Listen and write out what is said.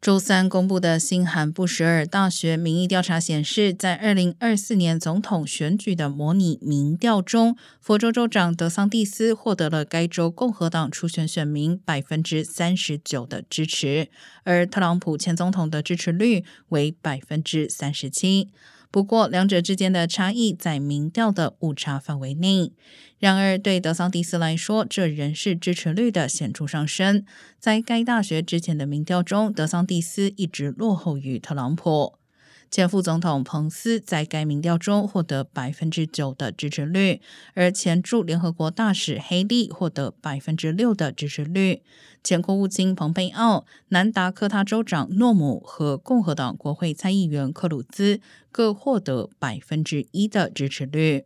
周三公布的新罕布什尔大学民意调查显示，在二零二四年总统选举的模拟民调中，佛州州长德桑蒂斯获得了该州共和党初选选民百分之三十九的支持，而特朗普前总统的支持率为百分之三十七。不过，两者之间的差异在民调的误差范围内。然而，对德桑蒂斯来说，这仍是支持率的显著上升。在该大学之前的民调中，德桑蒂斯一直落后于特朗普。前副总统彭斯在该民调中获得百分之九的支持率，而前驻联合国大使黑利获得百分之六的支持率。前国务卿蓬佩奥、南达科他州长诺姆和共和党国会参议员克鲁兹各获得百分之一的支持率。